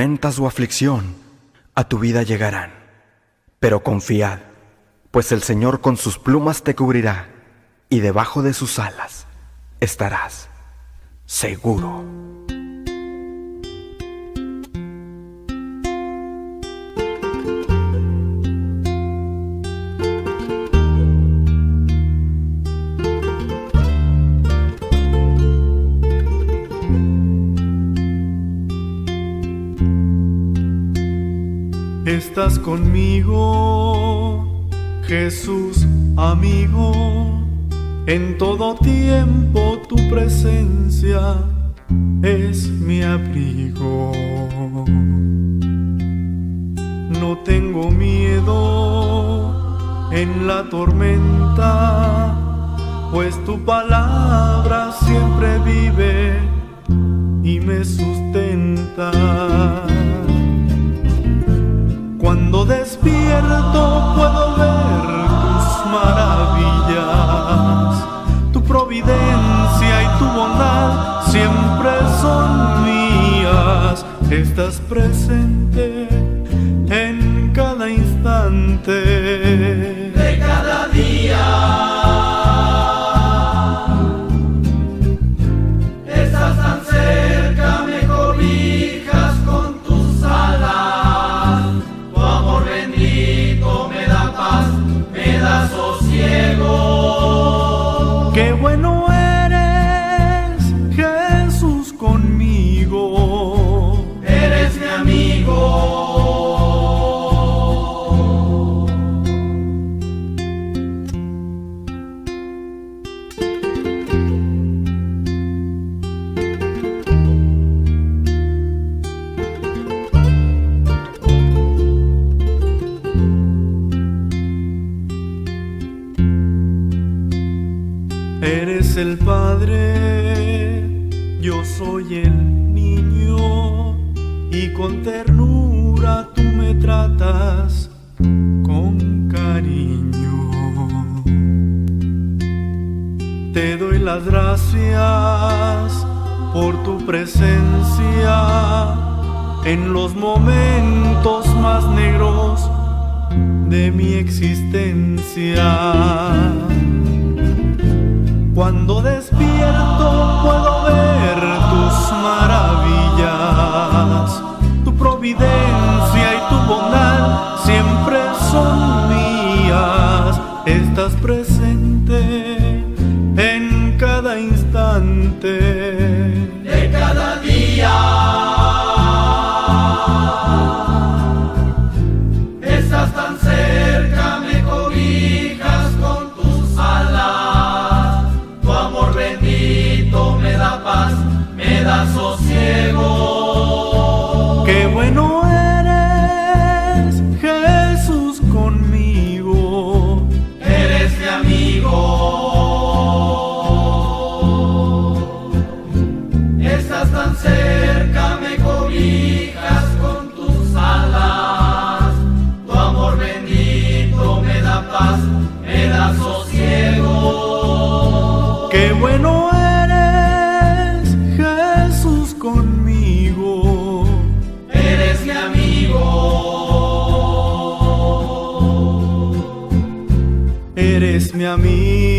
tormentas aflicción a tu vida llegarán, pero confiad, pues el Señor con sus plumas te cubrirá y debajo de sus alas estarás seguro. Estás conmigo, Jesús amigo, en todo tiempo tu presencia es mi abrigo. No tengo miedo en la tormenta, pues tu palabra siempre vive y me sustenta. Despierto puedo ver tus maravillas, tu providencia y tu bondad siempre son mías. Estás presente me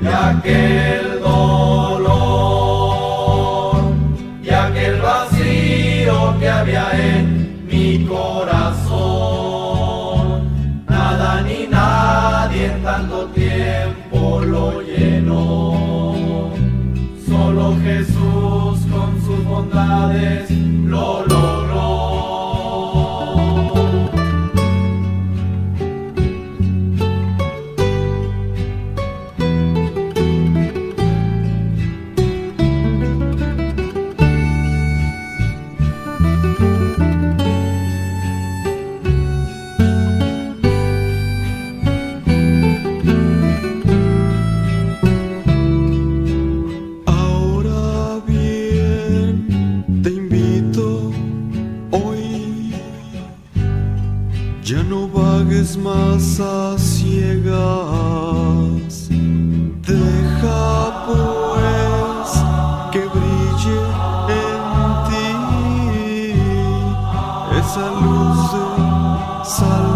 y aquel esa luz de.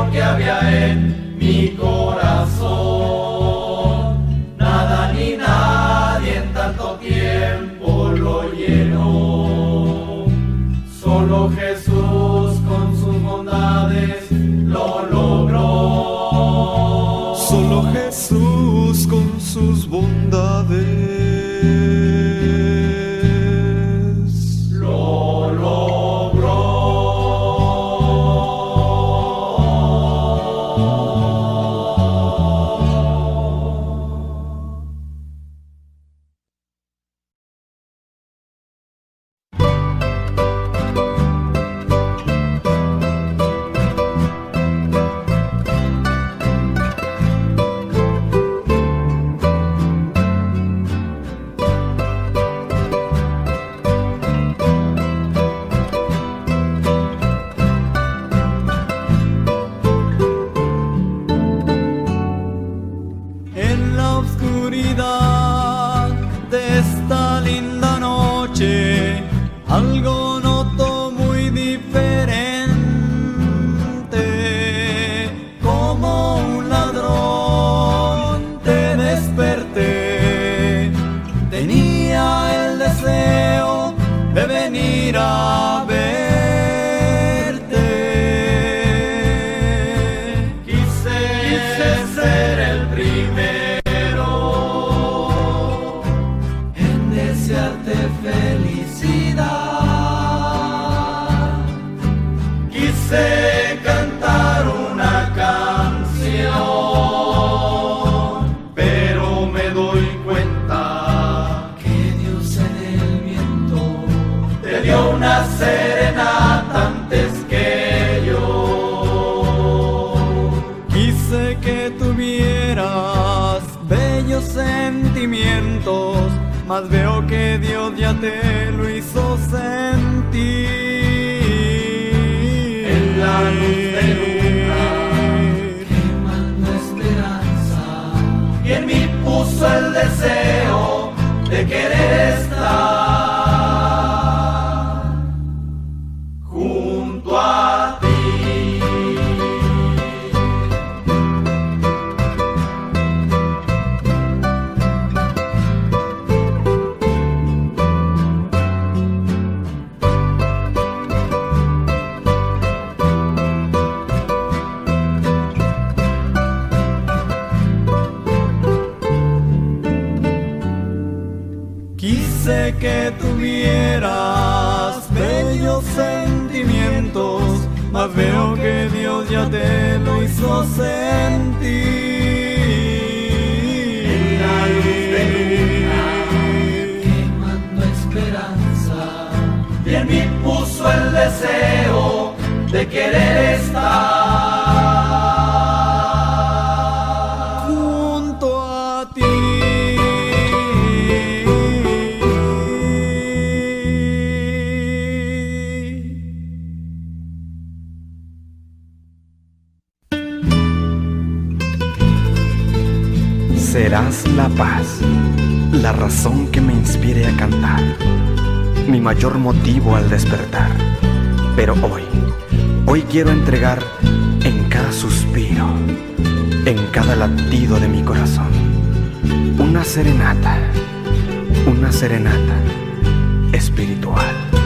vacío que había en mi corazón. Nada ni nadie en tanto tiempo lo llenó. Solo Jesús con sus bondades lo logró. Solo Jesús con veo que Dios ya te lo hizo sentir. En la luz de luna, quemando esperanza, y en mí puso el deseo de querer estar la paz, la razón que me inspire a cantar, mi mayor motivo al despertar. Pero hoy, hoy quiero entregar en cada suspiro, en cada latido de mi corazón, una serenata, una serenata espiritual.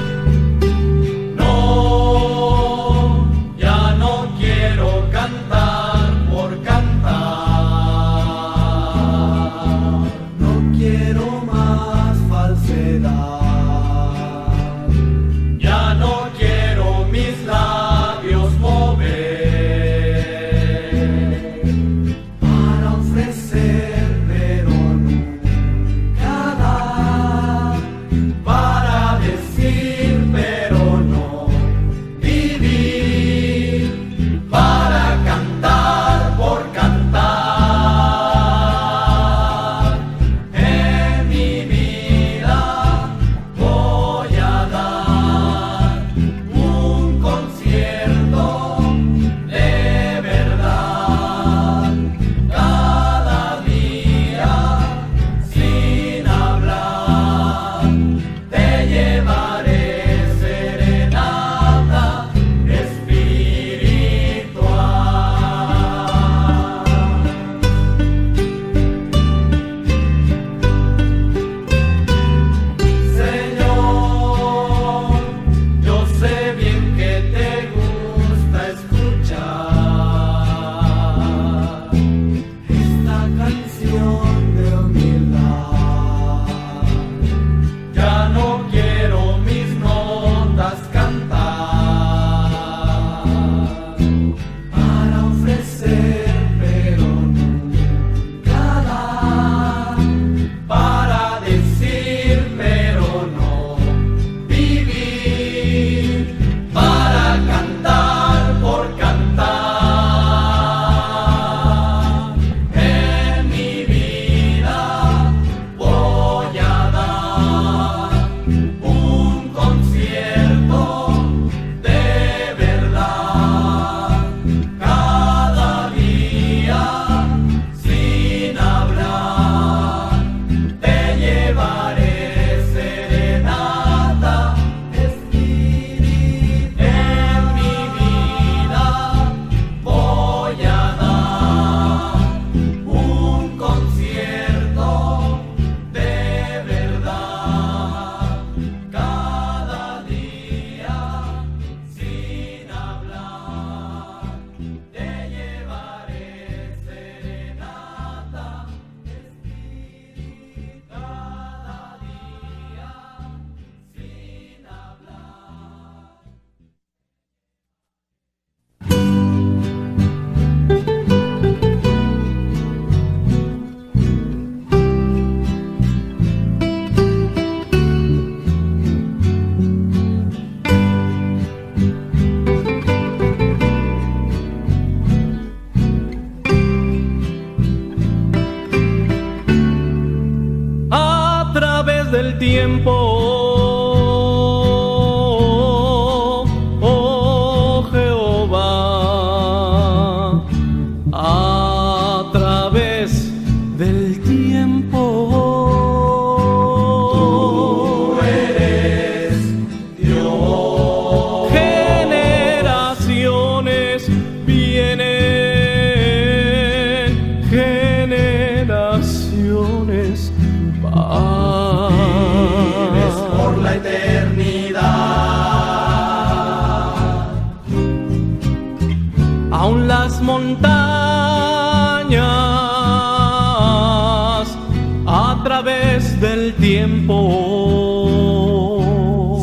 Través del tiempo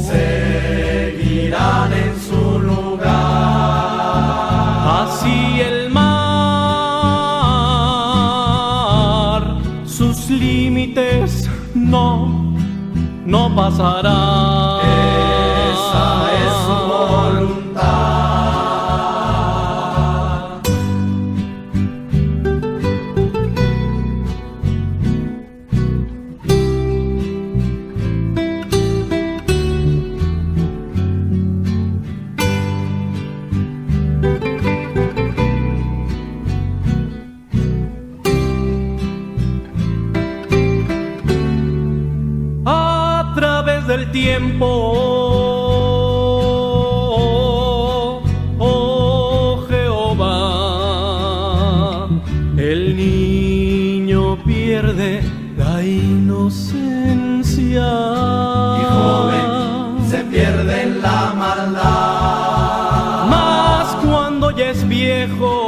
seguirán en su lugar. Así el mar, sus límites no, no pasarán. El niño pierde la inocencia. Y joven se pierde la maldad. Mas cuando ya es viejo,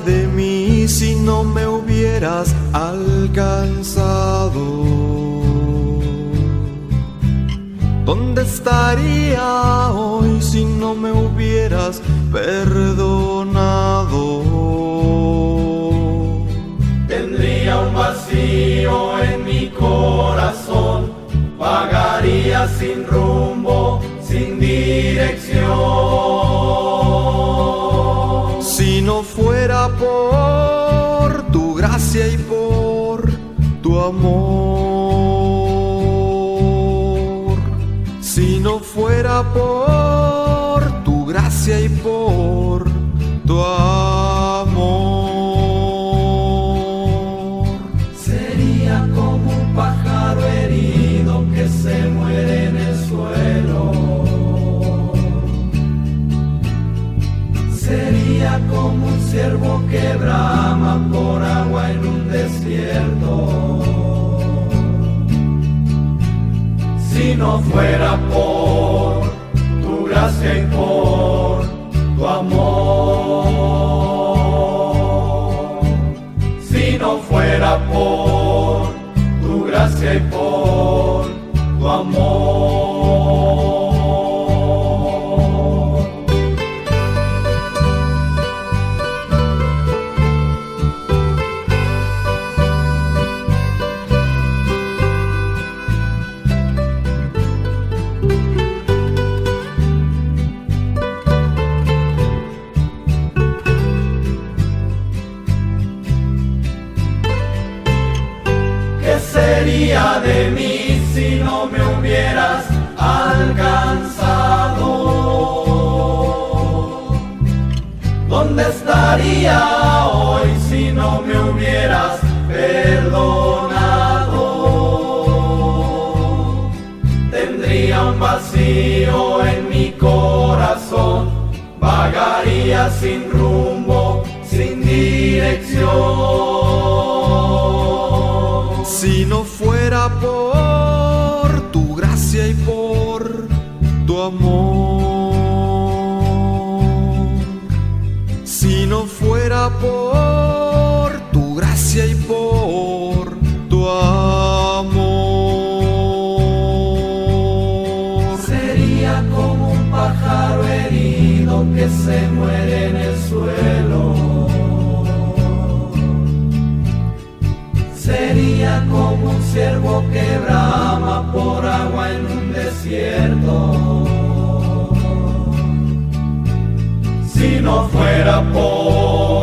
de mí si no me hubieras alcanzado? ¿Dónde estaría hoy si no me hubieras perdonado? Tendría un vacío en mi corazón, vagaría sin rumbo, sin dirección por tu gracia y por tu amor, si no fuera por tu gracia y por tu amor, Si no fuera por tu gracia y por tu amor. Si no fuera por tu gracia y por tu amor. Por tu gracia y por tu amor, sería como un pájaro herido que se muere en el suelo sería como un ciervo que brama por agua en un desierto. Si no fuera por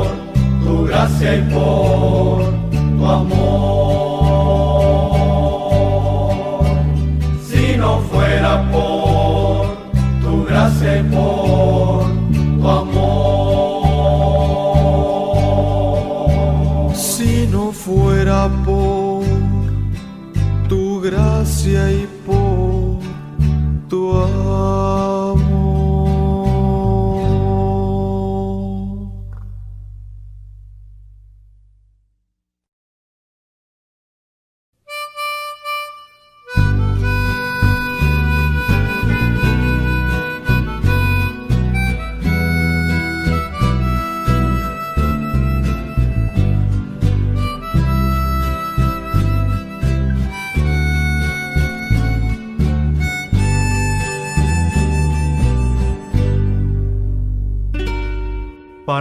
gracia y por tu amor, si no fuera por tu gracia y por tu amor. fuera por tu gracia y por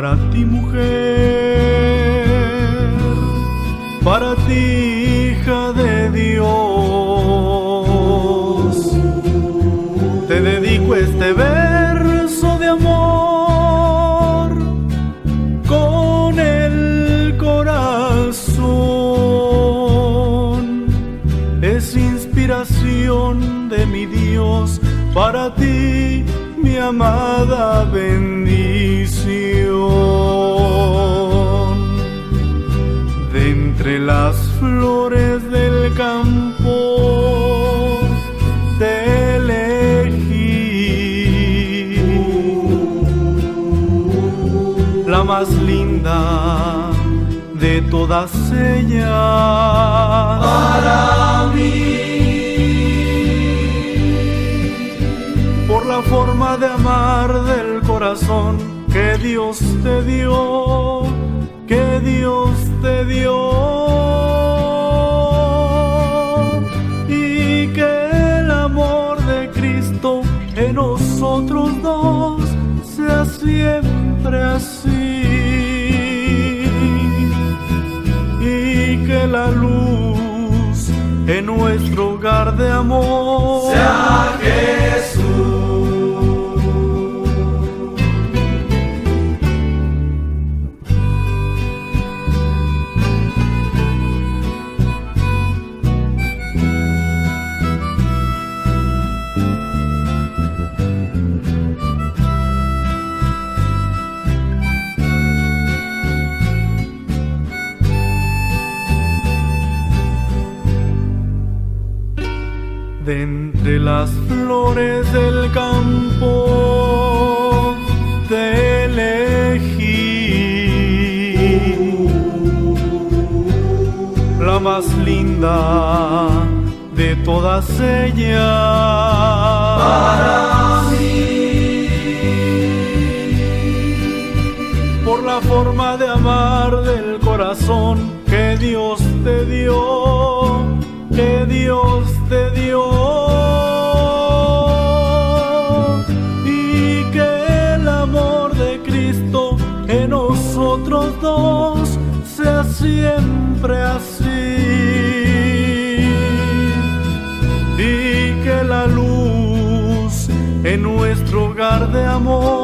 para ti mujer, la más linda de todas ellas. Para mí, por la forma de amar del corazón que Dios te dio, que Dios te dio. Y que el amor de Cristo en nosotros luz en nuestro hogar de amor sea Jesús. De entre las flores del campo te elegí. La más linda de todas ellas. Para mí, por la forma de amar del corazón que Dios te dio, que Dios te dio. Y que el amor de Cristo en nosotros dos sea siempre así. Y que la luz en nuestro hogar de amor